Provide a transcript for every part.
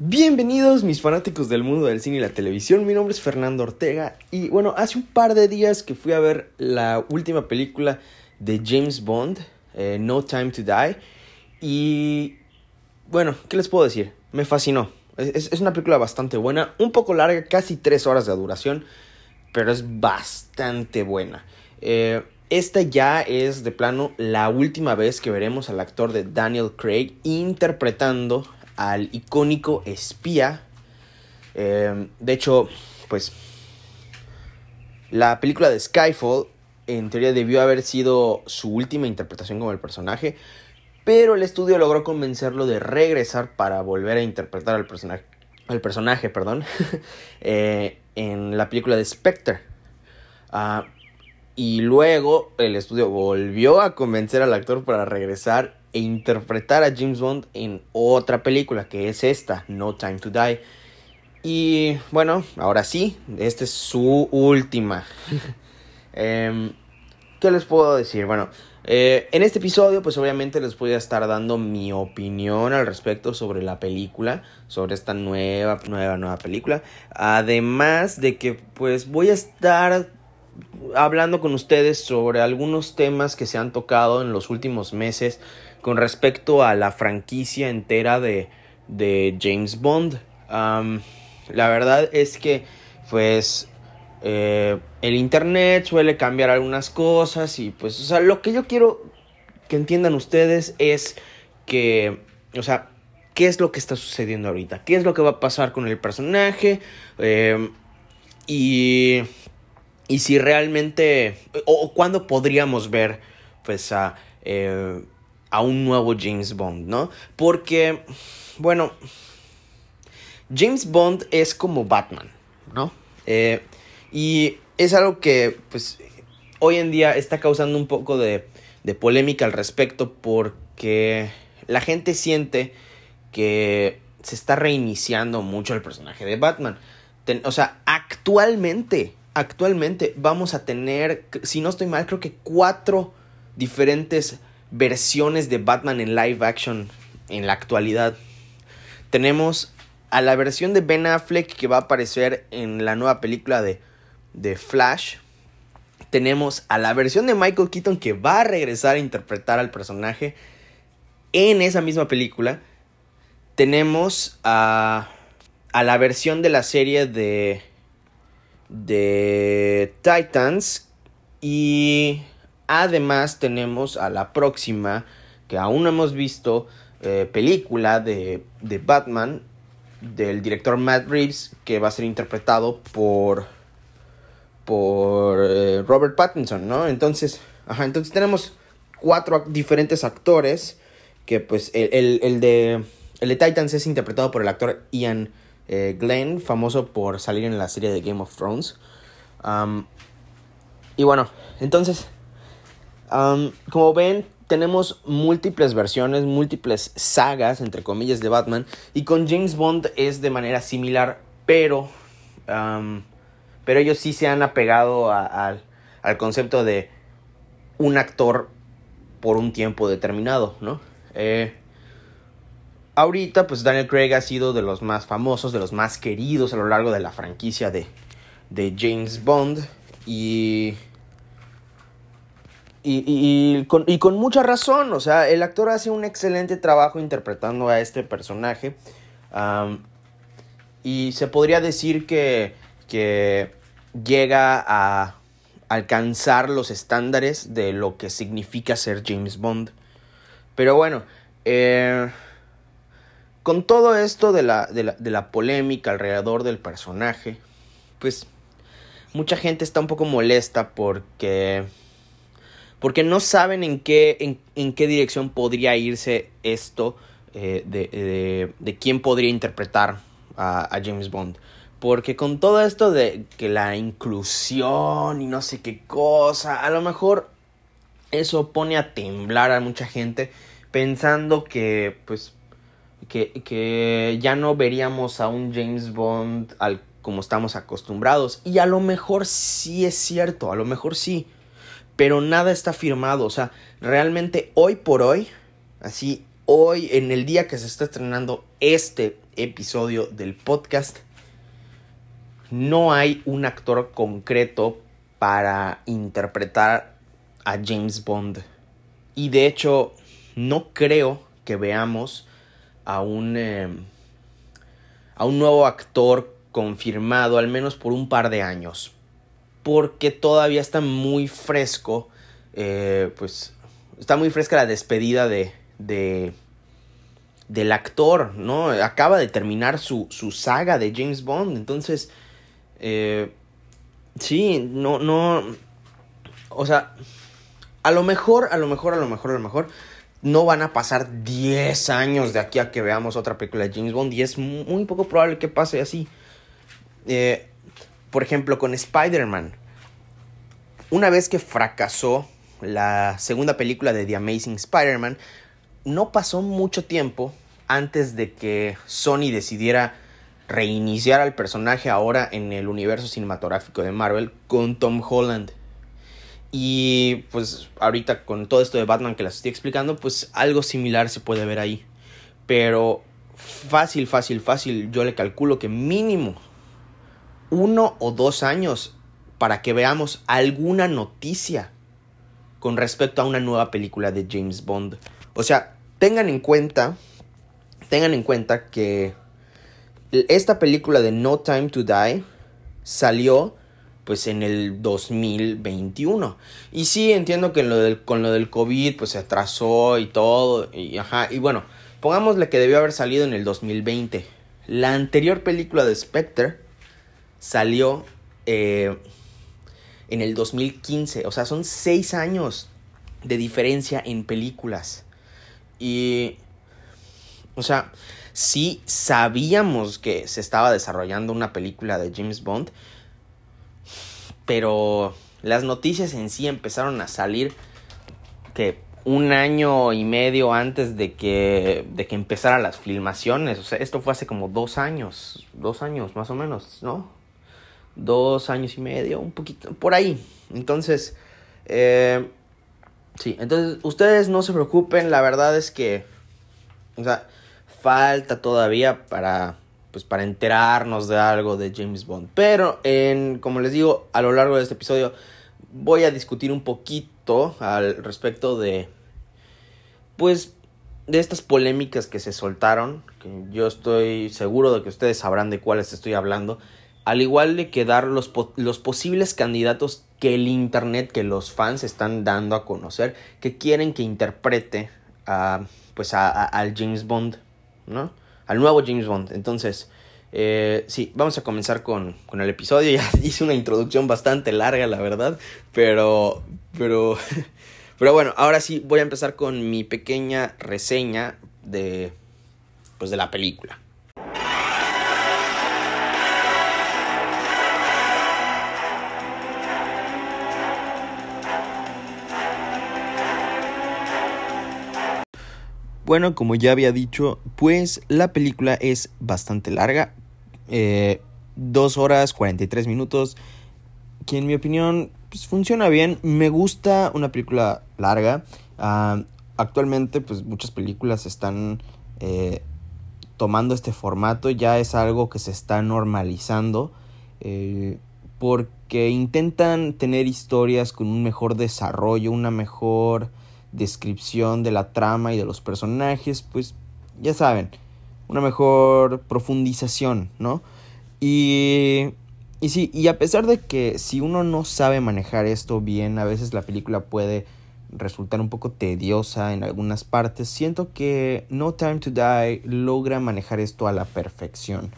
Bienvenidos mis fanáticos del mundo del cine y la televisión, mi nombre es Fernando Ortega y bueno, hace un par de días que fui a ver la última película de James Bond, eh, No Time to Die, y bueno, ¿qué les puedo decir? Me fascinó, es, una película bastante buena, un poco larga, casi tres horas de duración, pero es bastante buena. Eh, esta ya es de plano la última vez que veremos al actor de Daniel Craig interpretando al icónico espía. Eh, de hecho, pues la película de Skyfall en teoría debió haber sido su última interpretación como el personaje, pero el estudio logró convencerlo de regresar para volver a interpretar al personaje, al personaje perdón, eh, en la película de Spectre. Ah, y luego el estudio volvió a convencer al actor para regresar e interpretar a James Bond en otra película, que es esta, No Time to Die. Y bueno, ahora sí, esta es su última. eh, ¿Qué les puedo decir? Bueno, eh, en este episodio pues obviamente les voy a estar dando mi opinión al respecto sobre la película, sobre esta nueva, nueva, nueva película. Además de que pues voy a estar hablando con ustedes sobre algunos temas que se han tocado en los últimos meses con respecto a la franquicia entera de, de James Bond. la verdad es que, pues, eh, el Internet suele cambiar algunas cosas y, pues, o sea, lo que yo quiero que entiendan ustedes es que, o sea, ¿qué es lo que está sucediendo ahorita? ¿Qué es lo que va a pasar con el personaje? Eh, y y si realmente, o, cuándo podríamos ver, pues, a, eh, a un nuevo James Bond, ¿no? Porque, bueno, James Bond es como Batman, ¿no? Eh, y es algo que, pues, hoy en día está causando un poco de, de polémica al respecto porque la gente siente que se está reiniciando mucho el personaje de Batman. o sea, actualmente actualmente vamos a tener, si no estoy mal, creo que cuatro diferentes versiones de Batman en live action en la actualidad. Tenemos a la versión de Ben Affleck que va a aparecer en la nueva película de, de Flash. Tenemos a la versión de Michael Keaton que va a regresar a interpretar al personaje en esa misma película. Tenemos a, a la versión de la serie de de Titans y además tenemos a la próxima que aún no hemos visto eh, película de, de, Batman del director Matt Reeves que va a ser interpretado por por eh, Robert Pattinson, ¿no? Entonces, ajá, entonces tenemos cuatro diferentes actores que pues el, el, de el de Titans es interpretado por el actor Ian eh, Glenn, famoso por salir en la serie de Game of Thrones. y bueno, entonces, como ven, tenemos múltiples versiones, múltiples sagas, entre comillas, de Batman. Y con James Bond es de manera similar, pero, pero ellos sí se han apegado al concepto de un actor por un tiempo determinado, ¿no? Eh, ahorita, pues Daniel Craig ha sido de los más famosos, de los más queridos a lo largo de la franquicia de, de James Bond. Y y, con, y, con, mucha razón, o sea, el actor hace un excelente trabajo interpretando a este personaje. y se podría decir que, que llega a alcanzar los estándares de lo que significa ser James Bond. Pero bueno, eh, con todo esto de la, de la, polémica alrededor del personaje, pues mucha gente está un poco molesta porque porque no saben en qué, en, qué dirección podría irse esto eh, de, de, quién podría interpretar a, a, James Bond. Porque con todo esto de que la inclusión y no sé qué cosa, a lo mejor eso pone a temblar a mucha gente pensando que pues que, ya no veríamos a un James Bond al, como estamos acostumbrados. Y a lo mejor sí es cierto, a lo mejor sí. Pero nada está firmado. O sea, realmente hoy por hoy, así, hoy, en el día que se está estrenando este episodio del podcast, no hay un actor concreto para interpretar a James Bond. Y de hecho, no creo que veamos a un, eh, a un nuevo actor confirmado, al menos por un par de años. Porque todavía está muy fresco, eh, pues está muy fresca la despedida de, de del actor, ¿no? Acaba de terminar su, su saga de James Bond, entonces, eh, sí, no, no, o sea, a lo mejor, a lo mejor, a lo mejor, a lo mejor, no van a pasar 10 años de aquí a que veamos otra película de James Bond y es muy poco probable que pase así. Eh, por ejemplo, con Spider-Man. Una vez que fracasó la segunda película de The Amazing Spider-Man, no pasó mucho tiempo antes de que Sony decidiera reiniciar al personaje ahora en el universo cinematográfico de Marvel con Tom Holland. Y pues ahorita con todo esto de Batman que les estoy explicando, pues algo similar se puede ver ahí. Pero fácil, fácil, fácil, yo le calculo que mínimo uno o dos años para que veamos alguna noticia con respecto a una nueva película de James Bond. O sea, tengan en cuenta, tengan en cuenta que esta película de No Time to Die salió pues en el 2021. Y sí, entiendo que con lo del COVID pues se atrasó y todo. Y, ajá, y bueno, pongámosle que debió haber salido en el 2020. La anterior película de Spectre salió eh, en el 2015. O sea, son seis años de diferencia en películas. Y, o sea, sí sabíamos que se estaba desarrollando una película de James Bond, pero las noticias en sí empezaron a salir que un año y medio antes de que, de que empezaran las filmaciones. O sea, esto fue hace como dos años, dos años más o menos, ¿no? Dos años y medio, un poquito, por ahí. Entonces, eh, Sí, entonces ustedes no se preocupen, la verdad es que, o sea, falta todavía para, pues, para enterarnos de algo de James Bond. Pero, en, como les digo, a lo largo de este episodio voy a discutir un poquito al respecto de, pues, de estas polémicas que se soltaron, que yo estoy seguro de que ustedes sabrán de cuáles estoy hablando, al igual de que dar los, los posibles candidatos que el internet, que los fans están dando a conocer, que quieren que interprete a, pues a, al James Bond, ¿no? Al nuevo James Bond. Entonces, eh, sí, vamos a comenzar con, con, el episodio. Ya hice una introducción bastante larga, la verdad, pero, pero, pero bueno, ahora sí voy a empezar con mi pequeña reseña de, pues de la película. Bueno, como ya había dicho, pues la película es bastante larga. Eh, 2 horas 43 minutos. Que en mi opinión pues, funciona bien. Me gusta una película larga. Ah, actualmente pues muchas películas están eh, tomando este formato. Ya es algo que se está normalizando. Eh, porque intentan tener historias con un mejor desarrollo, una mejor descripción de la trama y de los personajes, pues ya saben, una mejor profundización, ¿no? Y, y sí, y a pesar de que si uno no sabe manejar esto bien, a veces la película puede resultar un poco tediosa en algunas partes, siento que No Time to Die logra manejar esto a la perfección.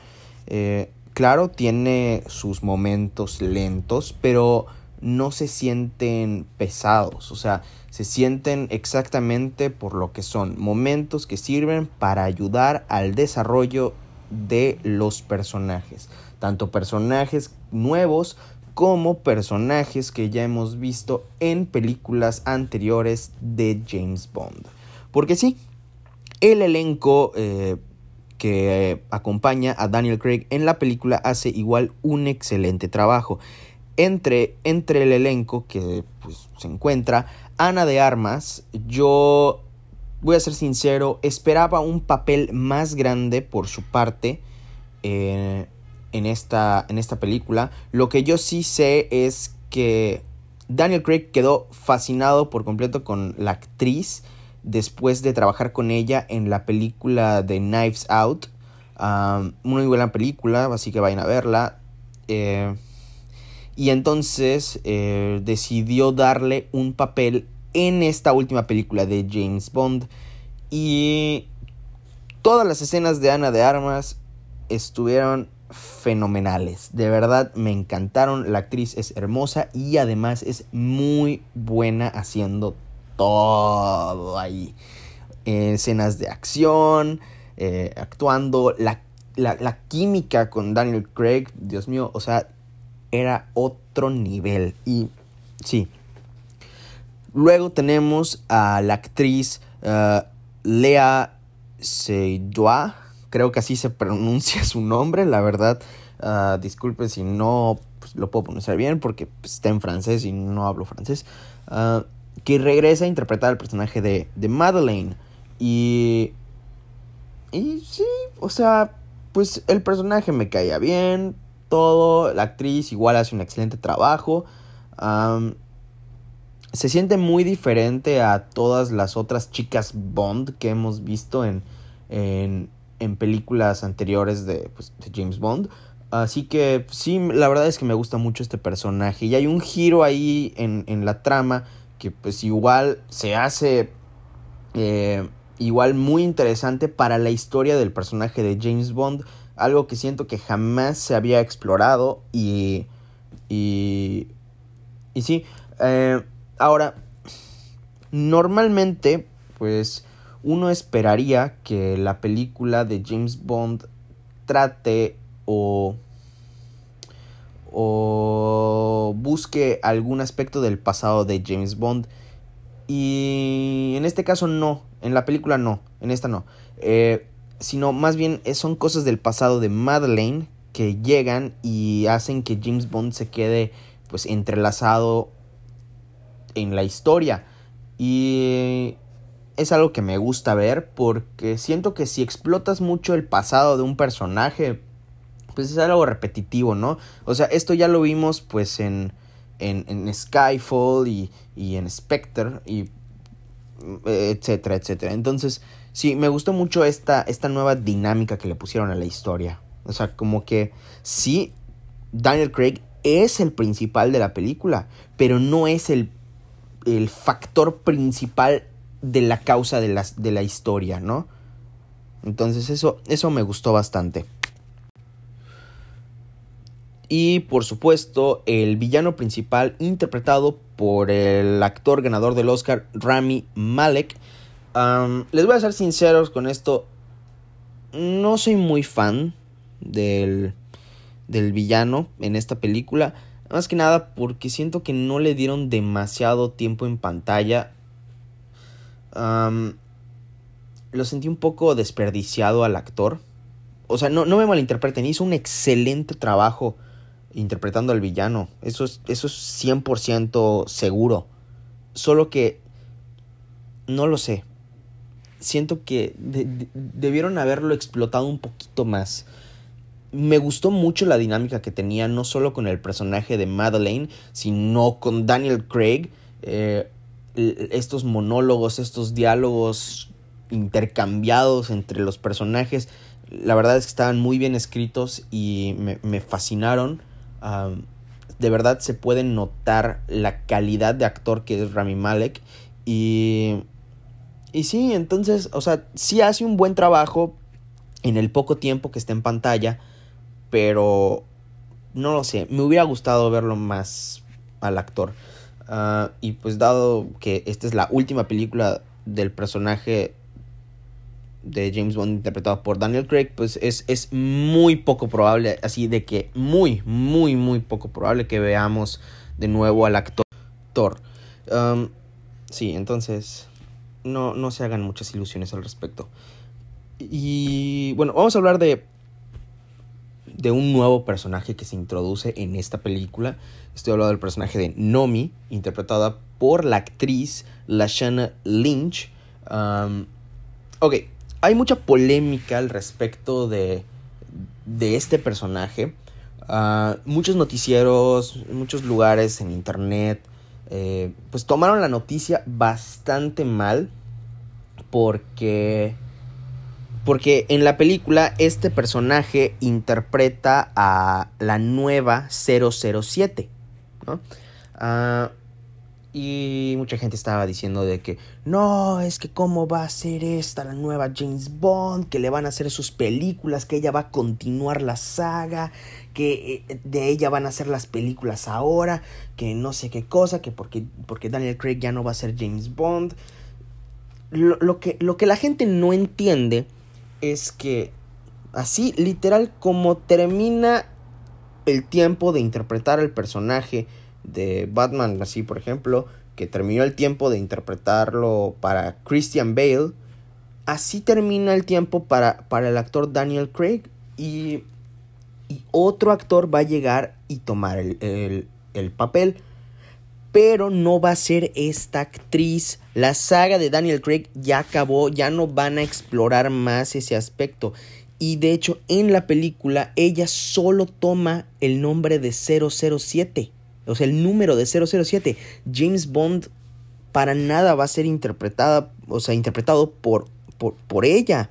Eh, claro, tiene sus momentos lentos, pero no se sienten pesados, o sea, se sienten exactamente por lo que son, momentos que sirven para ayudar al desarrollo de los personajes, tanto personajes nuevos como personajes que ya hemos visto en películas anteriores de James Bond. Porque sí, el elenco eh, que acompaña a Daniel Craig en la película hace igual un excelente trabajo entre, el elenco que pues, se encuentra Ana de Armas, yo voy a ser sincero, esperaba un papel más grande por su parte eh, en, esta, en esta película. Lo que yo sí sé es que Daniel Craig quedó fascinado por completo con la actriz después de trabajar con ella en la película de Knives Out. una muy buena película, así que vayan a verla. Eh, y entonces eh, decidió darle un papel en esta última película de James Bond. Y todas las escenas de Ana de Armas estuvieron fenomenales. De verdad me encantaron. La actriz es hermosa y además es muy buena haciendo todo ahí. escenas de acción, eh, actuando, la, la química con Daniel Craig, Dios mío, o sea, era otro nivel. Y sí, Luego tenemos a la actriz uh, Lea Seydoux, creo que así se pronuncia su nombre, la verdad. Uh, disculpe si no pues, lo puedo pronunciar bien porque pues, está en francés y no hablo francés. Uh, que regresa a interpretar el personaje de, de Madeleine. Y. Y sí, o sea, pues el personaje me caía bien. Todo. La actriz igual hace un excelente trabajo. Se siente muy diferente a todas las otras chicas Bond que hemos visto en, en, películas anteriores de, pues, de, James Bond. Así que sí, la verdad es que me gusta mucho este personaje. Y hay un giro ahí en, en la trama que pues igual se hace eh, igual muy interesante para la historia del personaje de James Bond. Algo que siento que jamás se había explorado y... Y... Y sí, eh, Ahora, normalmente, pues uno esperaría que la película de James Bond trate o o busque algún aspecto del pasado de James Bond. Y en este caso no, en la película no, en esta no. Eh, sino más bien son cosas del pasado de Madeleine que llegan y hacen que James Bond se quede pues entrelazado en la historia. Y es algo que me gusta ver porque siento que si explotas mucho el pasado de un personaje, pues es algo repetitivo, ¿no? O sea, esto ya lo vimos pues en, en, en Skyfall y, y en Spectre y etcétera, etcétera. Entonces, sí, me gustó mucho esta, esta nueva dinámica que le pusieron a la historia. O sea, como que sí, Daniel Craig es el principal de la película, pero no es el el factor principal de la causa de la, de la historia, ¿no? Entonces eso, eso me gustó bastante. Y por supuesto, el villano principal interpretado por el actor ganador del Oscar, Rami Malek. les voy a ser sinceros con esto. No soy muy fan del, del villano en esta película. Más que nada porque siento que no le dieron demasiado tiempo en pantalla. lo sentí un poco desperdiciado al actor. O sea, no, no me malinterpreten, hizo un excelente trabajo interpretando al villano. Eso es, eso es 100% seguro. Solo que... No lo sé. Siento que debieron haberlo explotado un poquito más me gustó mucho la dinámica que tenía, no solo con el personaje de Madeleine, sino con Daniel Craig. Eh, estos monólogos, estos diálogos intercambiados entre los personajes, la verdad es que estaban muy bien escritos y me, fascinaron. De verdad se puede notar la calidad de actor que es Rami Malek. Y, y sí, entonces, o sea, sí hace un buen trabajo en el poco tiempo que está en pantalla pero no lo sé, me hubiera gustado verlo más al actor. Ah, y pues dado que esta es la última película del personaje de James Bond interpretado por Daniel Craig, pues es, es muy poco probable, así de que muy, muy, muy poco probable que veamos de nuevo al actor. sí, entonces no, no se hagan muchas ilusiones al respecto. Y bueno, vamos a hablar de de un nuevo personaje que se introduce en esta película. Estoy hablando del personaje de Nomi, interpretada por la actriz Lashana Lynch. ok, hay mucha polémica al respecto de, de este personaje. Ah, muchos noticieros, muchos lugares en internet, eh, pues tomaron la noticia bastante mal porque porque en la película este personaje interpreta a la nueva 007, ¿no? Ah, y mucha gente estaba diciendo de que no, es que cómo va a ser esta la nueva James Bond, que le van a hacer sus películas, que ella va a continuar la saga, que eh, de ella van a hacer las películas ahora, que no sé qué cosa, que porque, porque Daniel Craig ya no va a ser James Bond. Lo, que, lo que la gente no entiende es que así literal como termina el tiempo de interpretar al personaje, de Batman, así por ejemplo, que terminó el tiempo de interpretarlo para Christian Bale, así termina el tiempo para, para el actor Daniel Craig y, y, otro actor va a llegar y tomar el, el papel. Pero no va a ser esta actriz. La saga de Daniel Craig ya acabó, ya no van a explorar más ese aspecto. Y de hecho en la película ella solo toma el nombre de 007 o sea, el número de 007. James Bond para nada va a ser interpretada, o sea, interpretado por, por, por ella.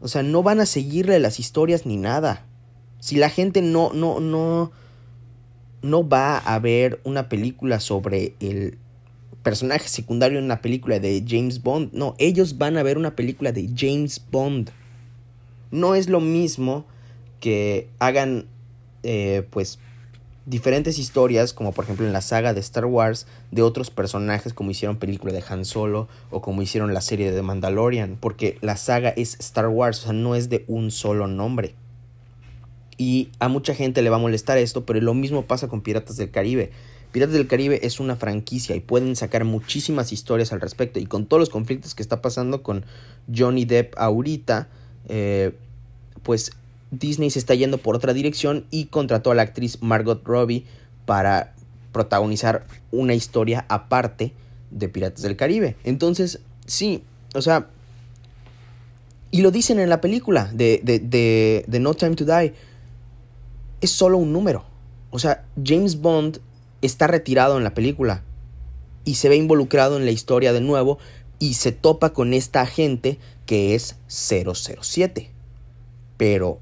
O sea, no van a seguirle las historias ni nada. Si la gente no, no, no, no va a ver una película sobre el personaje secundario en una película de James Bond, no, ellos van a ver una película de James Bond. No es lo mismo que hagan, eh, pues, diferentes historias, como por ejemplo en la saga de Star Wars, de otros personajes, como hicieron película de Han Solo o como hicieron la serie de Mandalorian, porque la saga es Star Wars, o sea, no es de un solo nombre. Y a mucha gente le va a molestar esto, pero lo mismo pasa con Piratas del Caribe. Piratas del Caribe es una franquicia y pueden sacar muchísimas historias al respecto. Y con todos los conflictos que está pasando con Johnny Depp ahorita, eh, pues Disney se está yendo por otra dirección y contrató a la actriz Margot Robbie para protagonizar una historia aparte de Piratas del Caribe. Entonces, sí, o sea, y lo dicen en la película de, de, de, No Time to Die, es solo un número. O sea, James Bond está retirado en la película y se ve involucrado en la historia de nuevo y se topa con esta agente que es 007. Pero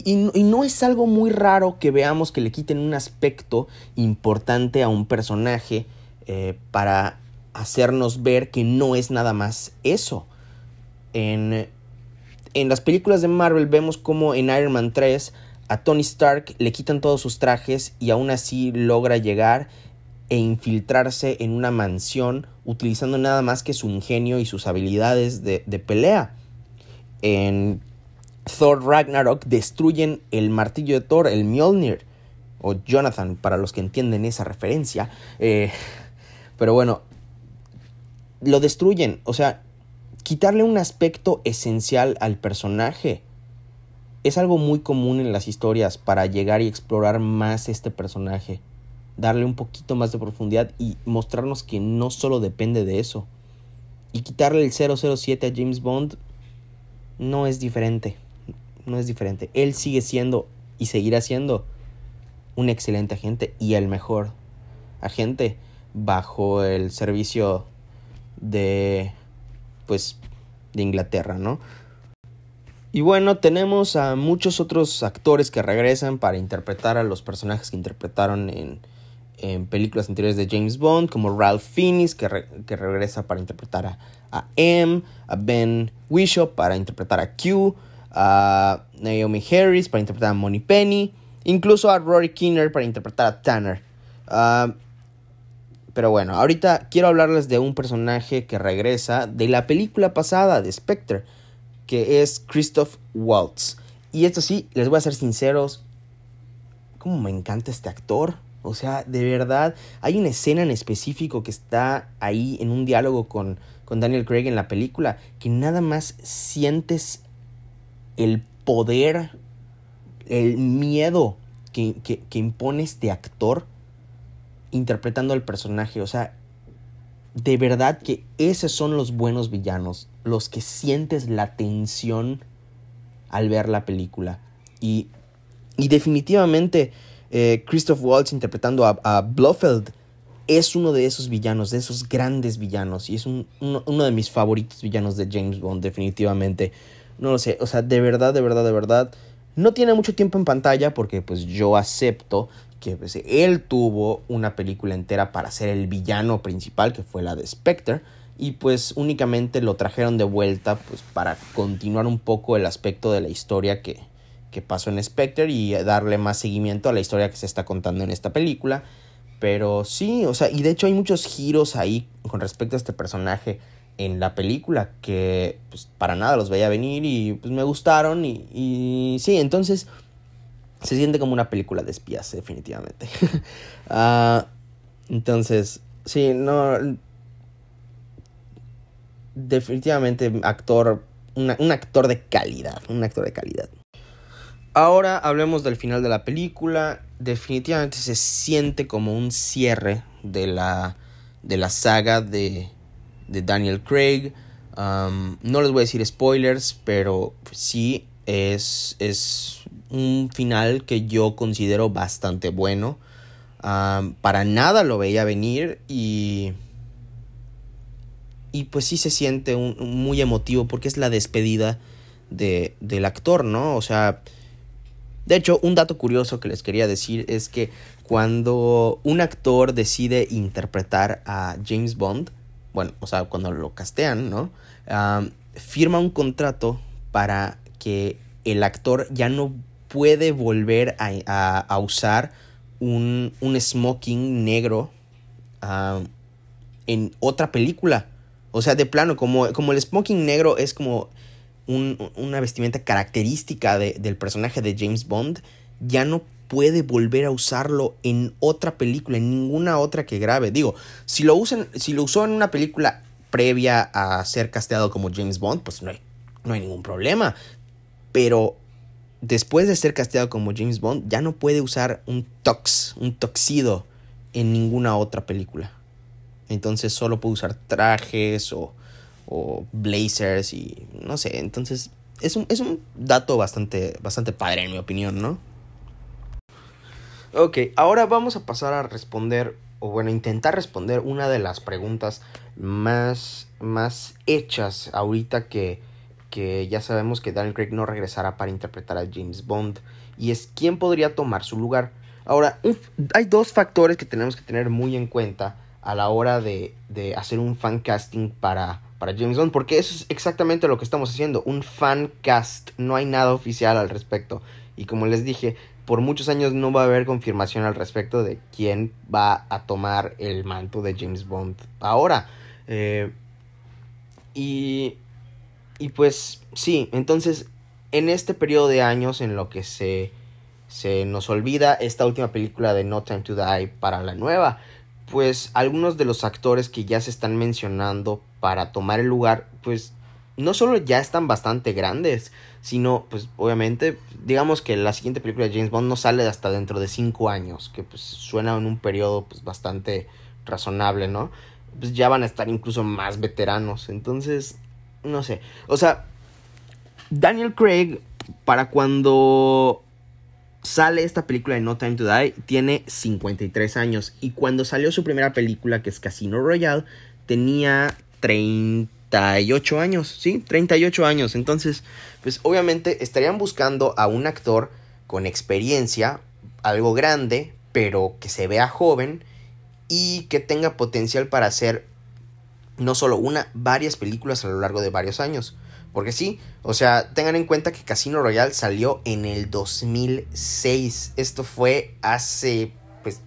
y, no es algo muy raro que veamos que le quiten un aspecto importante a un personaje eh, para hacernos ver que no es nada más eso. En, en las películas de Marvel vemos como en Iron Man 3 a Tony Stark le quitan todos sus trajes y aún así logra llegar e infiltrarse en una mansión utilizando nada más que su ingenio y sus habilidades de, de pelea. En Thor Ragnarok destruyen el martillo de Thor, el Mjolnir, o Jonathan, para los que entienden esa referencia. Eh, pero bueno, lo destruyen, o sea, quitarle un aspecto esencial al personaje. Es algo muy común en las historias para llegar y explorar más este personaje, darle un poquito más de profundidad y mostrarnos que no solo depende de eso. Y quitarle el 007 a James Bond no es diferente no es diferente. Él sigue siendo y seguirá siendo un excelente agente y el mejor agente bajo el servicio de pues de Inglaterra, ¿no? Y bueno, tenemos a muchos otros actores que regresan para interpretar a los personajes que interpretaron en, en películas anteriores de James Bond, como Ralph Fiennes, que, regresa para interpretar a, a M, a Ben Whishaw para interpretar a Q, a Naomi Harris para interpretar a Money Penny, incluso a Rory Kinner para interpretar a Tanner. Ah, pero bueno, ahorita quiero hablarles de un personaje que regresa de la película pasada de Spectre, que es Christoph Waltz. Y esto sí, les voy a ser sinceros, como me encanta este actor. O sea, de verdad, hay una escena en específico que está ahí en un diálogo con, con Daniel Craig en la película, que nada más sientes el poder, el miedo que, impone este actor interpretando al personaje. O sea, de verdad que esos son los buenos villanos, los que sientes la tensión al ver la película. Y, y definitivamente eh, Christoph Waltz interpretando a, a, Blofeld es uno de esos villanos, de esos grandes villanos. Y es un, uno, uno, de mis favoritos villanos de James Bond, definitivamente. No lo sé, o sea, de verdad, de verdad, de verdad. No tiene mucho tiempo en pantalla porque pues yo acepto que pues, él tuvo una película entera para ser el villano principal, que fue la de Spectre, y pues únicamente lo trajeron de vuelta pues para continuar un poco el aspecto de la historia que, que pasó en Spectre y darle más seguimiento a la historia que se está contando en esta película. Pero sí, o sea, y de hecho hay muchos giros ahí con respecto a este personaje en la película que pues para nada los veía venir y pues me gustaron y, y sí, entonces se siente como una película de espías, definitivamente. uh, entonces, sí, no. Definitivamente, actor. un actor de calidad. Un actor de calidad. Ahora hablemos del final de la película. Definitivamente se siente como un cierre de la, de la saga de, de Daniel Craig. Um, no les voy a decir spoilers, pero sí es, es un final que yo considero bastante bueno. Um, para nada lo veía venir y... Y pues sí se siente un, muy emotivo porque es la despedida de, del actor, ¿no? O sea... De hecho, un dato curioso que les quería decir es que cuando un actor decide interpretar a James Bond, bueno, o sea, cuando lo castean, ¿no? Firma un contrato para que el actor ya no puede volver a, usar un, smoking negro en otra película. O sea, de plano, como, como el smoking negro es como una vestimenta característica del personaje de James Bond, ya no puede volver a usarlo en otra película, en ninguna otra que grabe. Digo, si lo, si lo usó en una película previa a ser casteado como James Bond, pues no hay, no hay ningún problema. Pero después de ser casteado como James Bond, ya no puede usar un tox, un toxido en ninguna otra película. Entonces solo puede usar trajes o, o blazers y no sé. Entonces es un, es un dato bastante, bastante padre en mi opinión, ¿no? Ok, ahora vamos a pasar a responder, o bueno, intentar responder una de las preguntas más, más hechas ahorita que, que ya sabemos que Daniel Craig no regresará para interpretar a James Bond y es quién podría tomar su lugar. Ahora, hay dos factores que tenemos que tener muy en cuenta a la hora de, de, hacer un fan casting para, para James Bond, porque eso es exactamente lo que estamos haciendo, un fan cast, no hay nada oficial al respecto. Y como les dije, por muchos años no va a haber confirmación al respecto de quién va a tomar el manto de James Bond ahora. Eh, y y pues sí, entonces en este periodo de años en lo que se, se nos olvida esta última película de No Time to Die para la nueva, pues algunos de los actores que ya se están mencionando para tomar el lugar, pues no solo ya están bastante grandes, sino pues obviamente digamos que la siguiente película de James Bond no sale hasta dentro de 5 años, que pues suena en un periodo pues bastante razonable, ¿no? Pues ya van a estar incluso más veteranos, entonces no sé. O sea, Daniel Craig, para cuando sale esta película de No Time to Die, tiene 53 años. Y cuando salió su primera película, que es Casino Royale, tenía 38 años. Sí, 38 años. Entonces, pues obviamente estarían buscando a un actor con experiencia, algo grande, pero que se vea joven y que tenga potencial para hacer no solo una, varias películas a lo largo de varios años. Porque sí, o sea, tengan en cuenta que Casino Royale salió en el 2006. Esto fue hace, pues,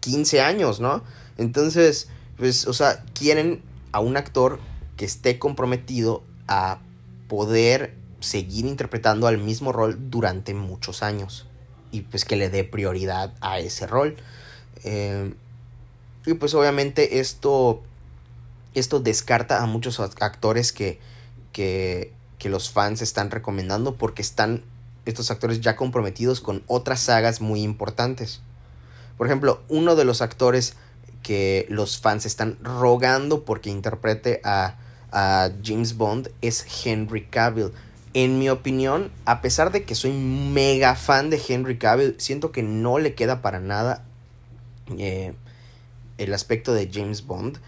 15 años, ¿no? Entonces, pues, o sea, quieren a un actor que esté comprometido a poder seguir interpretando al mismo rol durante muchos años. Y pues que le dé prioridad a ese rol. Eh, y pues obviamente esto esto descarta a muchos actores que, que, que los fans están recomendando porque están estos actores ya comprometidos con otras sagas muy importantes. Por ejemplo, uno de los actores que los fans están rogando porque interprete a, a James Bond es Henry Cavill. En mi opinión, a pesar de que soy mega fan de Henry Cavill, siento que no le queda para nada eh, el aspecto de James Bond.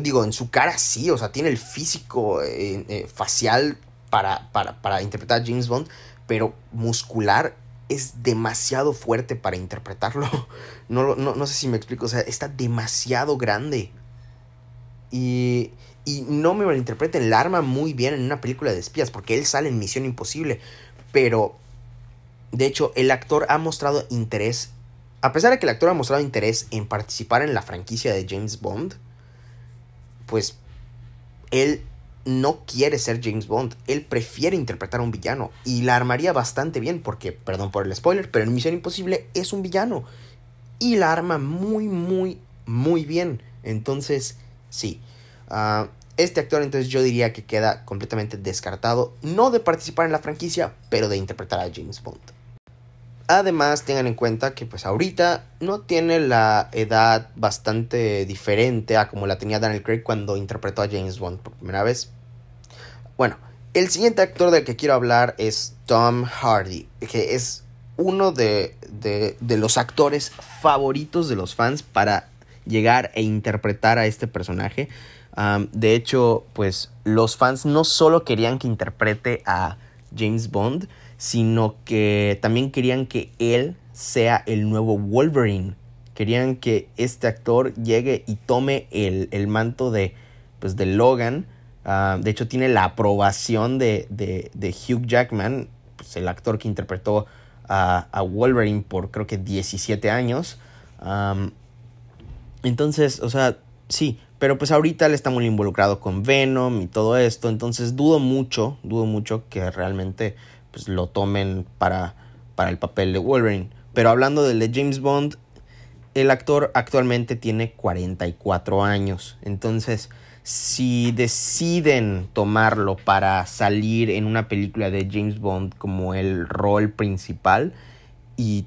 Digo, en su cara sí, o sea, tiene el físico eh, eh, facial para, para, para interpretar a James Bond, pero muscular es demasiado fuerte para interpretarlo. No, no, no sé si me explico, o sea, está demasiado grande. Y, y no me malinterpreten, el arma muy bien en una película de espías, porque él sale en Misión Imposible. Pero, de hecho, el actor ha mostrado interés. A pesar de que el actor ha mostrado interés en participar en la franquicia de James Bond, pues él no quiere ser James Bond, él prefiere interpretar a un villano y la armaría bastante bien porque, perdón por el spoiler, pero en Misión Imposible es un villano y la arma muy, muy, muy bien. Entonces, sí, ah, este actor entonces yo diría que queda completamente descartado, no de participar en la franquicia, pero de interpretar a James Bond. Además, tengan en cuenta que pues ahorita no tiene la edad bastante diferente a como la tenía Daniel Craig cuando interpretó a James Bond por primera vez. Bueno, el siguiente actor del que quiero hablar es Tom Hardy, que es uno de, de, los actores favoritos de los fans para llegar e interpretar a este personaje. de hecho, pues los fans no solo querían que interprete a James Bond, sino que también querían que él sea el nuevo Wolverine. Querían que este actor llegue y tome el, manto de, pues, de Logan. Ah, de hecho, tiene la aprobación de, Hugh Jackman, pues, el actor que interpretó a, Wolverine por creo que 17 años. entonces, o sea, sí, pero pues ahorita él está muy involucrado con Venom y todo esto. Entonces dudo mucho, dudo mucho que realmente pues, lo tomen para, para el papel de Wolverine. Pero hablando del de James Bond, el actor actualmente tiene 44 años. Entonces, si deciden tomarlo para salir en una película de James Bond como el rol principal y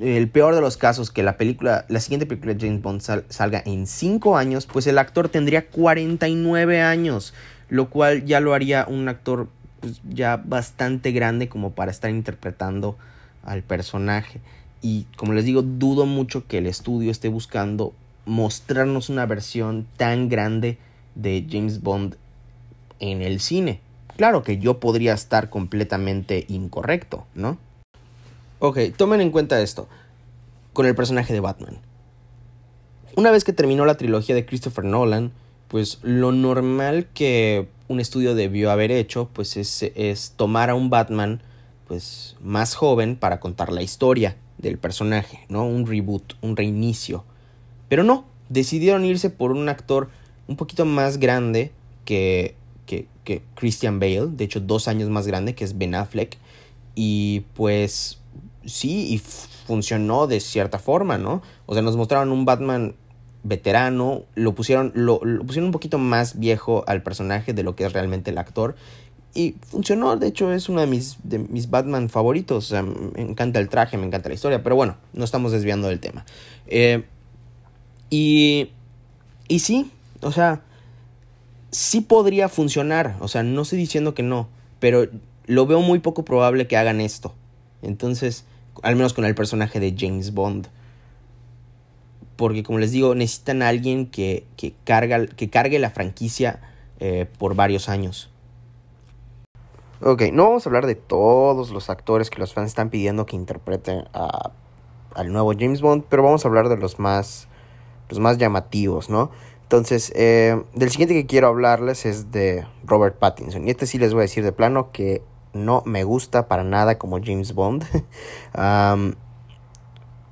el peor de los casos que la película, la siguiente película de James Bond salga en 5 años, pues el actor tendría 49 años, lo cual ya lo haría un actor pues, ya bastante grande como para estar interpretando al personaje. Y como les digo, dudo mucho que el estudio esté buscando mostrarnos una versión tan grande de James Bond en el cine. Claro que yo podría estar completamente incorrecto, ¿no? Ok, tomen en cuenta esto con el personaje de Batman. Una vez que terminó la trilogía de Christopher Nolan, pues lo normal que un estudio debió haber hecho, pues es, tomar a un Batman pues más joven para contar la historia del personaje, ¿no? Un reboot, un reinicio. Pero no, decidieron irse por un actor un poquito más grande que, que, que Christian Bale, de hecho dos años más grande, que es Ben Affleck. Y pues sí, y funcionó de cierta forma, ¿no? O sea, nos mostraron un Batman veterano, lo pusieron, lo, pusieron un poquito más viejo al personaje de lo que es realmente el actor. Y funcionó, de hecho es uno de mis, de mis Batman favoritos. me encanta el traje, me encanta la historia, pero bueno, no estamos desviando del tema. Eh, y, y sí, o sea, sí podría funcionar, o sea, no estoy diciendo que no, pero lo veo muy poco probable que hagan esto. Entonces, al menos con el personaje de James Bond porque como les digo, necesitan a alguien que, que, carga, que cargue la franquicia eh, por varios años. Ok, no vamos a hablar de todos los actores que los fans están pidiendo que interpreten a, al nuevo James Bond, pero vamos a hablar de los más, los más llamativos, ¿no? Entonces, eh, del siguiente que quiero hablarles es de Robert Pattinson. Y este sí les voy a decir de plano que no me gusta para nada como James Bond.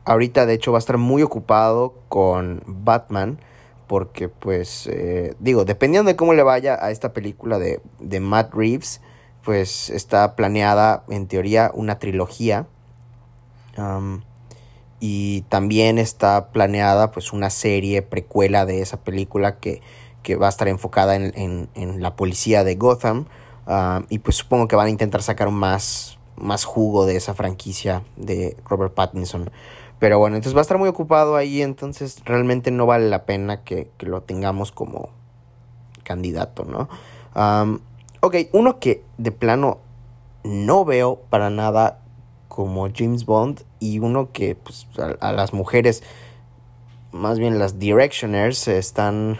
Ahorita de hecho va a estar muy ocupado con Batman porque pues eh, digo, dependiendo de cómo le vaya a esta película de, de Matt Reeves, pues está planeada en teoría una trilogía. y también está planeada pues una serie precuela de esa película que, que va a estar enfocada en, en, la policía de Gotham. y pues supongo que van a intentar sacar más, más jugo de esa franquicia de Robert Pattinson. Pero bueno, entonces va a estar muy ocupado ahí, entonces realmente no vale la pena que, lo tengamos como candidato, ¿no? ok, uno que de plano no veo para nada como James Bond y uno que pues, a, las mujeres, más bien las Directioners, están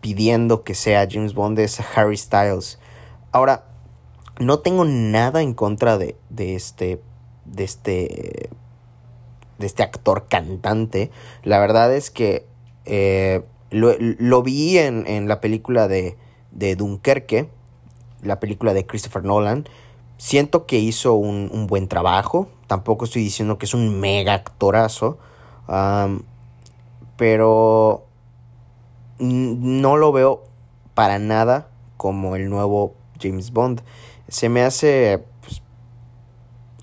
pidiendo que sea James Bond es Harry Styles. Ahora, no tengo nada en contra de, de este de este de este actor cantante. La verdad es que eh, lo, vi en, en, la película de, de Dunkerque, la película de Christopher Nolan. Siento que hizo un, buen trabajo. Tampoco estoy diciendo que es un mega actorazo. pero no lo veo para nada como el nuevo James Bond. Se me hace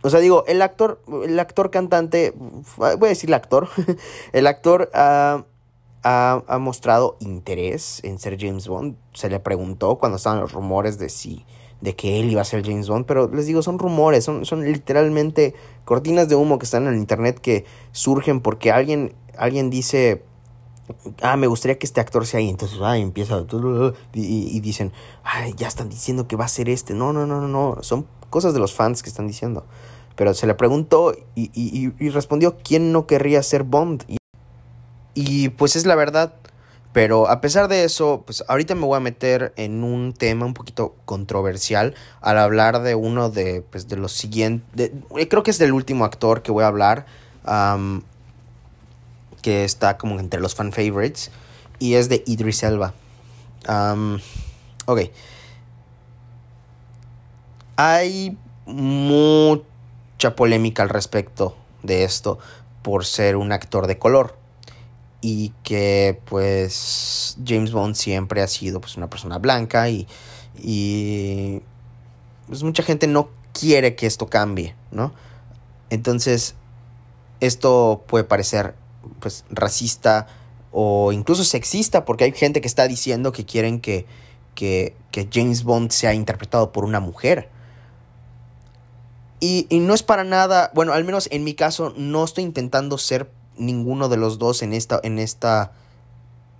o sea, digo, el actor, el actor cantante, voy a decir el actor, el actor ha, mostrado interés en ser James Bond. Se le preguntó cuando estaban los rumores de si, de que él iba a ser James Bond, pero les digo, son rumores, son, son literalmente cortinas de humo que están en el internet que surgen porque alguien, alguien dice, ah, me gustaría que este actor sea ahí. Entonces, ah, empieza y, y, dicen, ay, ya están diciendo que va a ser este. No, no, no, no, no. Son cosas de los fans que están diciendo. Pero se le preguntó y, respondió quién no querría ser Bond. Y, pues es la verdad. Pero a pesar de eso, pues ahorita me voy a meter en un tema un poquito controversial al hablar de uno de, pues, de los siguientes... Creo que es del último actor que voy a hablar. que está como entre los fan favorites. Y es de Idris Elba. ok. Hay mucho polémica al respecto de esto por ser un actor de color y que pues James Bond siempre ha sido pues una persona blanca y, y pues mucha gente no quiere que esto cambie, ¿no? Entonces esto puede parecer pues racista o incluso sexista porque hay gente que está diciendo que quieren que, que, que James Bond sea interpretado por una mujer y, no es para nada, bueno, al menos en mi caso, no estoy intentando ser ninguno de los dos en esta, en esta,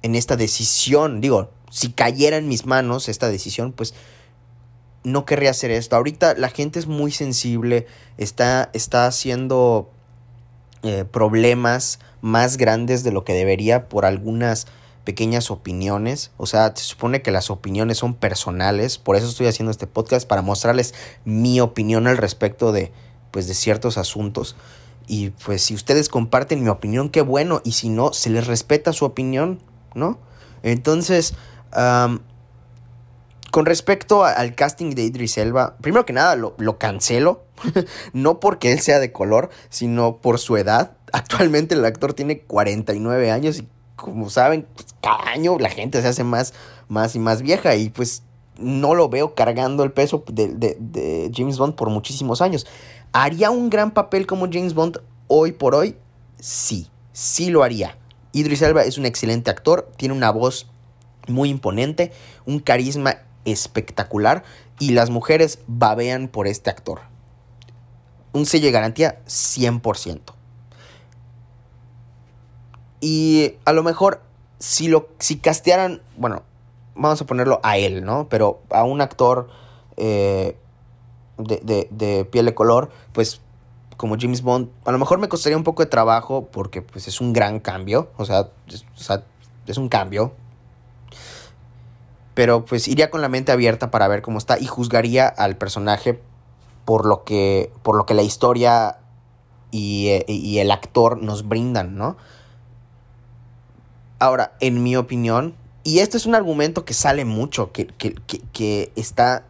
en esta decisión. Digo, si cayera en mis manos esta decisión, pues no querría hacer esto. Ahorita la gente es muy sensible, está, está haciendo eh, problemas más grandes de lo que debería por algunas pequeñas opiniones. O sea, se supone que las opiniones son personales. Por eso estoy haciendo este podcast, para mostrarles mi opinión al respecto de, pues, de ciertos asuntos. Y pues si ustedes comparten mi opinión, qué bueno. Y si no, se les respeta su opinión, ¿no? Entonces, con respecto al casting de Idris Elba, primero que nada lo, lo cancelo. no porque él sea de color, sino por su edad. Actualmente el actor tiene 49 años y como saben, pues, cada año la gente se hace más, más y más vieja y pues no lo veo cargando el peso de, de, James Bond por muchísimos años. ¿Haría un gran papel como James Bond hoy por hoy? Sí, sí lo haría. Idris Elba es un excelente actor, tiene una voz muy imponente, un carisma espectacular y las mujeres babean por este actor. Un sello de garantía 100%. Y a lo mejor si lo si castearan, bueno, vamos a ponerlo a él, ¿no? Pero a un actor eh, de, de, piel de color, pues como James Bond, a lo mejor me costaría un poco de trabajo porque pues es un gran cambio, o sea, es, o sea, es un cambio. Pero pues iría con la mente abierta para ver cómo está y juzgaría al personaje por lo que, por lo que la historia y, eh, y el actor nos brindan, ¿no? Ahora, en mi opinión, y este es un argumento que sale mucho, que, está,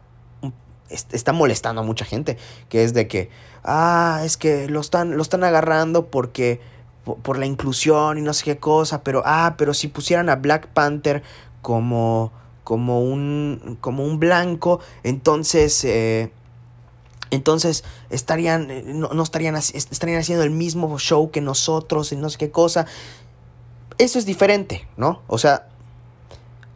está molestando a mucha gente, que es de que, ah, es que lo están, están agarrando porque, por, la inclusión y no sé qué cosa, pero, ah, pero si pusieran a Black Panther como, como, un, como un blanco, entonces... Eh, entonces estarían, eh, no, no, estarían, estarían haciendo el mismo show que nosotros y no sé qué cosa eso es diferente, ¿no? O sea,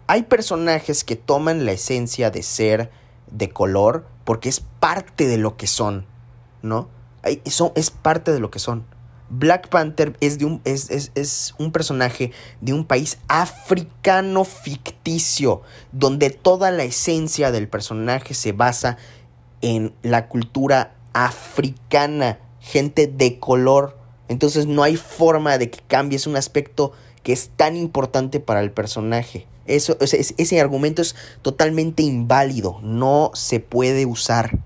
hay personajes que toman la esencia de ser de color porque es parte de lo que son, ¿no? Es parte de lo que son. Black Panther es, de un, es, es, un personaje de un país africano ficticio, donde toda la esencia del personaje se basa en la cultura africana, gente de color. Entonces no hay forma de que cambie, es un aspecto que es tan importante para el personaje. Eso, ese, argumento es totalmente inválido, no se puede usar.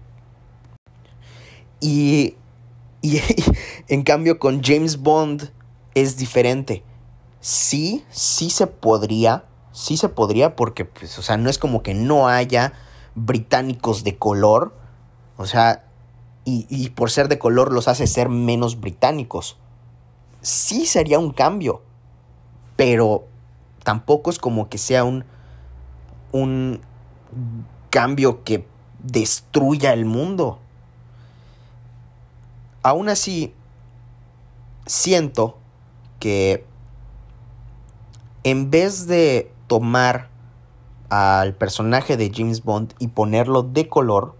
Y, y en cambio con James Bond es diferente. Sí, sí se podría, sí se podría porque, pues, o sea, no es como que no haya británicos de color, o sea, y, y por ser de color los hace ser menos británicos. Sí sería un cambio, pero tampoco es como que sea un, un cambio que destruya el mundo. Aún así, siento que en vez de tomar al personaje de James Bond y ponerlo de color,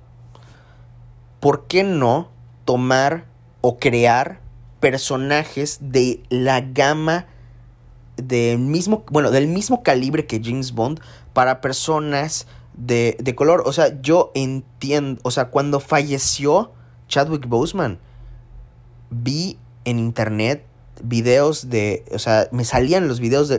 ¿por qué no tomar o crear personajes de la gama del mismo, bueno, del mismo calibre que James Bond para personas de, de color? O sea, yo entiendo, o sea, cuando falleció Chadwick Boseman, vi en internet videos de, o sea, me salían los videos de,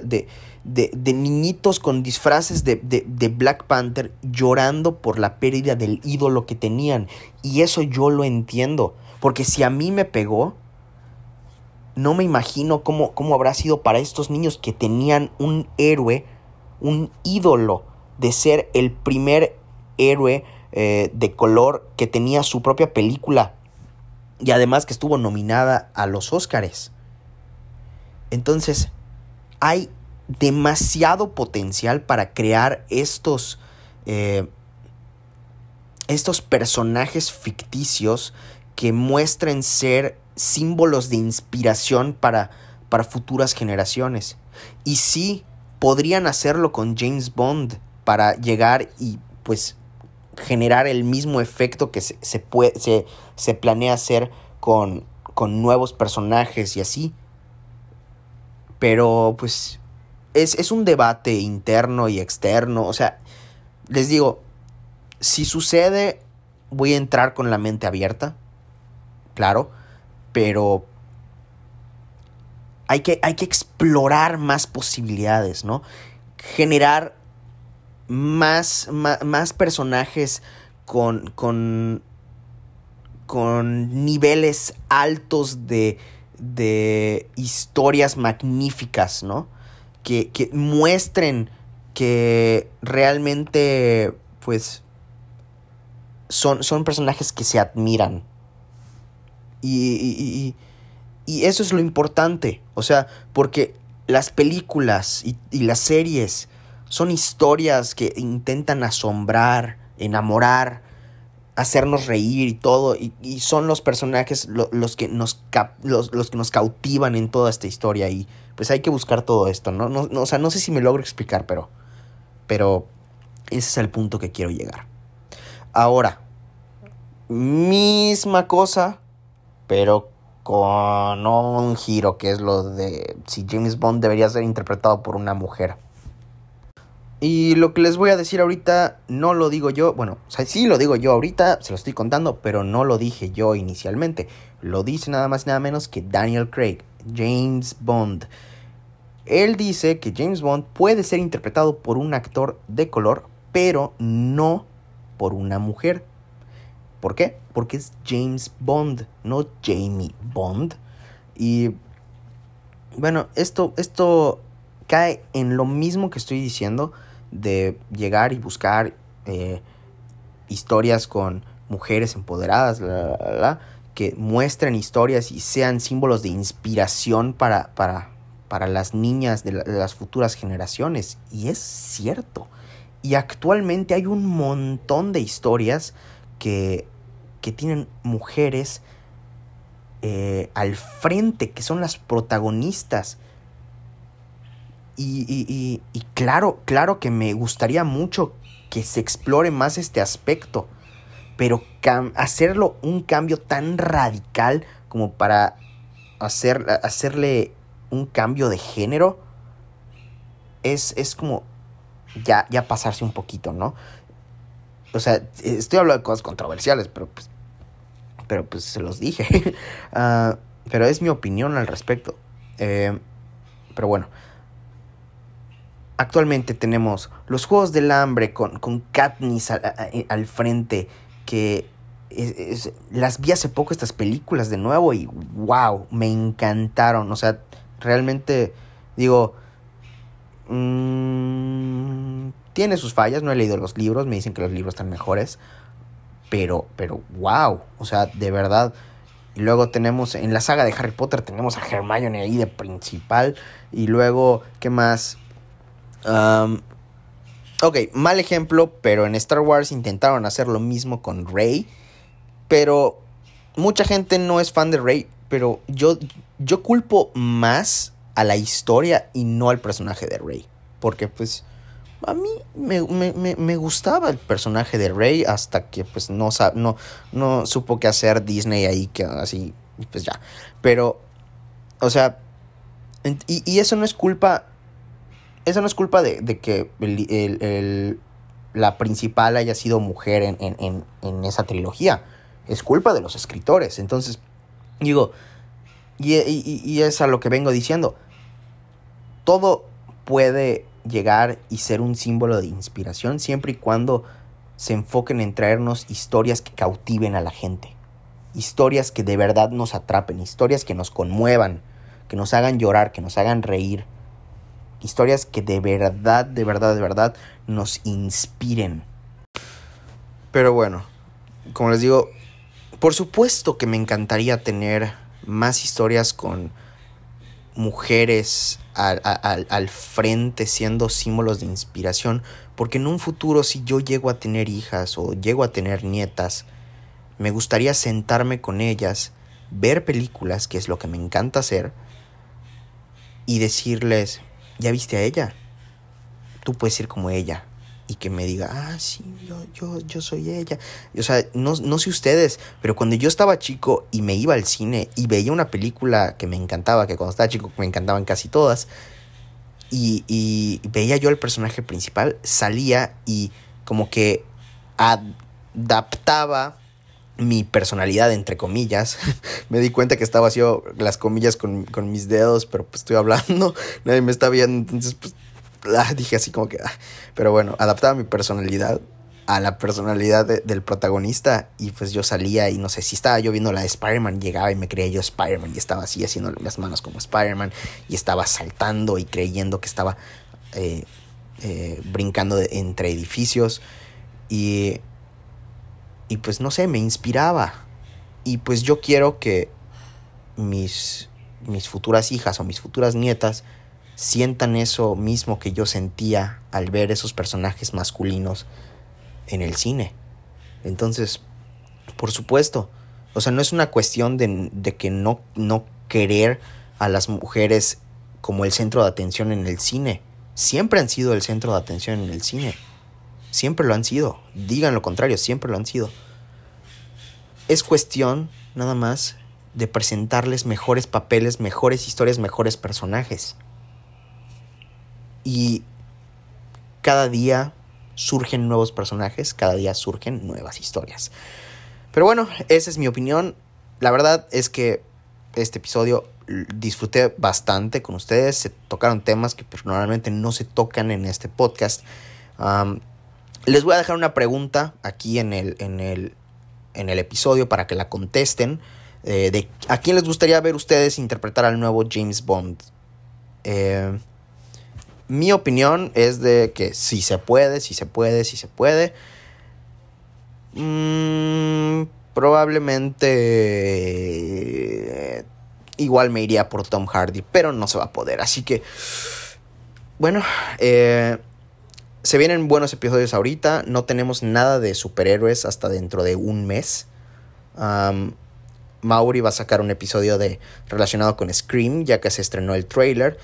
de, de, niñitos con disfraces de, de, Black Panther llorando por la pérdida del ídolo que tenían. Y eso yo lo entiendo, porque si a mí me pegó, no me imagino cómo, cómo habrá sido para estos niños que tenían un héroe, un ídolo de ser el primer héroe eh, de color que tenía su propia película y además que estuvo nominada a los Óscares. Entonces, hay demasiado potencial para crear estos, eh, estos personajes ficticios que muestren ser símbolos de inspiración para, para futuras generaciones. Y sí, podrían hacerlo con James Bond para llegar y pues generar el mismo efecto que se, puede, se, se, planea hacer con, con nuevos personajes y así. Pero pues es, es un debate interno y externo. O sea, les digo, si sucede, voy a entrar con la mente abierta, claro, pero hay que, hay que explorar más posibilidades, ¿no? Generar más, más, personajes con, con, con niveles altos de, de historias magníficas, ¿no? Que, que, muestren que realmente, pues, son, son personajes que se admiran. Y, y, y, eso es lo importante, o sea, porque las películas y, y las series son historias que intentan asombrar, enamorar, hacernos reír y todo. Y, son los personajes los, que nos los, que nos cautivan en toda esta historia. Y pues hay que buscar todo esto, ¿no? No, ¿no? O sea, no sé si me logro explicar, pero. Pero ese es el punto que quiero llegar. Ahora, misma cosa, pero con un giro, que es lo de si James Bond debería ser interpretado por una mujer. Y lo que les voy a decir ahorita no lo digo yo, bueno, o sí lo digo yo ahorita, se lo estoy contando, pero no lo dije yo inicialmente. Lo dice nada más y nada menos que Daniel Craig, James Bond. Él dice que James Bond puede ser interpretado por un actor de color, pero no por una mujer. ¿Por qué? Porque es James Bond, no Jamie Bond. Y bueno, esto, esto cae en lo mismo que estoy diciendo de llegar y buscar eh, historias con mujeres empoderadas, que muestren historias y sean símbolos de inspiración para, para, para las niñas de, las futuras generaciones. Y es cierto. Y actualmente hay un montón de historias que, que tienen mujeres eh, al frente, que son las protagonistas y, claro, claro que me gustaría mucho que se explore más este aspecto, pero hacerlo un cambio tan radical como para hacer, hacerle un cambio de género es, es como ya, ya pasarse un poquito, ¿no? O sea, estoy hablando de cosas controversiales, pero pues, pero pues se los dije. Ah, pero es mi opinión al respecto. Eh, pero bueno. Actualmente tenemos los Juegos del Hambre con, con Katniss al, frente. Que las vi hace poco estas películas de nuevo y wow, me encantaron. O sea, realmente digo... Mmm, tiene sus fallas, no he leído los libros, me dicen que los libros están mejores. Pero, pero, wow. O sea, de verdad. Y luego tenemos, en la saga de Harry Potter, tenemos a Hermione ahí de principal. Y luego, ¿qué más? ok, mal ejemplo, pero en Star Wars intentaron hacer lo mismo con Rey. Pero mucha gente no es fan de Rey. Pero yo, yo culpo más a la historia y no al personaje de Rey. Porque pues a mí me, gustaba el personaje de Rey hasta que pues no, no, no supo qué hacer Disney ahí, que así, pues ya. Pero, o sea, y, eso no es culpa, eso no es culpa de, que el, la principal haya sido mujer en, en, en, esa trilogía. Es culpa de los escritores. Entonces, digo, y, es a lo que vengo diciendo. Todo puede llegar y ser un símbolo de inspiración siempre y cuando se enfoquen en traernos historias que cautiven a la gente, historias que de verdad nos atrapen, historias que nos conmuevan, que nos hagan llorar, que nos hagan reír, historias que de verdad, de verdad, de verdad nos inspiren. Pero bueno, como les digo, por supuesto que me encantaría tener más historias con mujeres al, frente siendo símbolos de inspiración, porque en un futuro si yo llego a tener hijas o llego a tener nietas, me gustaría sentarme con ellas, ver películas, que es lo que me encanta hacer, y decirles, ¿ya viste a ella? Tú puedes ser como ella, y que me diga, ah, sí, yo, yo, yo soy ella. O sea, no, no sé ustedes, pero cuando yo estaba chico y me iba al cine y veía una película que me encantaba, que cuando estaba chico me encantaban casi todas, y, y veía yo al personaje principal, salía y como que adaptaba mi personalidad, entre comillas. me di cuenta que estaba haciendo las comillas con, con, mis dedos, pero pues estoy hablando, nadie me está viendo, entonces pues dije así como que, ah. pero bueno, adaptaba mi personalidad a la personalidad del protagonista y pues yo salía y no sé si estaba yo viendo la de Spider-Man, llegaba y me creía yo Spider-Man y estaba así haciendo las manos como Spider-Man y estaba saltando y creyendo que estaba eh, eh, brincando entre edificios y, y pues no sé, me inspiraba y pues yo quiero que mis, mis futuras hijas o mis futuras nietas sientan eso mismo que yo sentía al ver esos personajes masculinos en el cine. Entonces, por supuesto, o sea, no es una cuestión de, de que no, no querer a las mujeres como el centro de atención en el cine. Siempre han sido el centro de atención en el cine. Siempre lo han sido. Digan lo contrario, siempre lo han sido. Es cuestión, nada más, de presentarles mejores papeles, mejores historias, mejores personajes. Y cada día surgen nuevos personajes, cada día surgen nuevas historias. Pero bueno, esa es mi opinión. La verdad es que este episodio disfruté bastante con ustedes. Se tocaron temas que normalmente no se tocan en este podcast. les voy a dejar una pregunta aquí en el, en el, en el episodio para que la contesten. Eh, de a quién les gustaría ver ustedes interpretar al nuevo James Bond. Eh, mi opinión es de que si se puede, si se puede, si se puede. Mm, probablemente igual me iría por Tom Hardy, pero no se va a poder. Así que, bueno, eh, se vienen buenos episodios ahorita. No tenemos nada de superhéroes hasta dentro de un mes. Mauri va a sacar un episodio de relacionado con Scream, ya que se estrenó el trailer.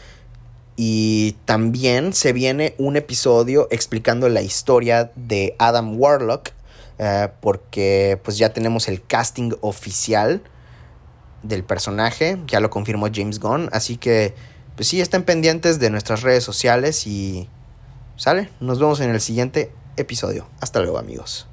Y también se viene un episodio explicando la historia de Adam Warlock. Eh, porque pues ya tenemos el casting oficial del personaje, ya lo confirmó James Gunn, así que pues sí, estén pendientes de nuestras redes sociales y sale, nos vemos en el siguiente episodio. Hasta luego amigos.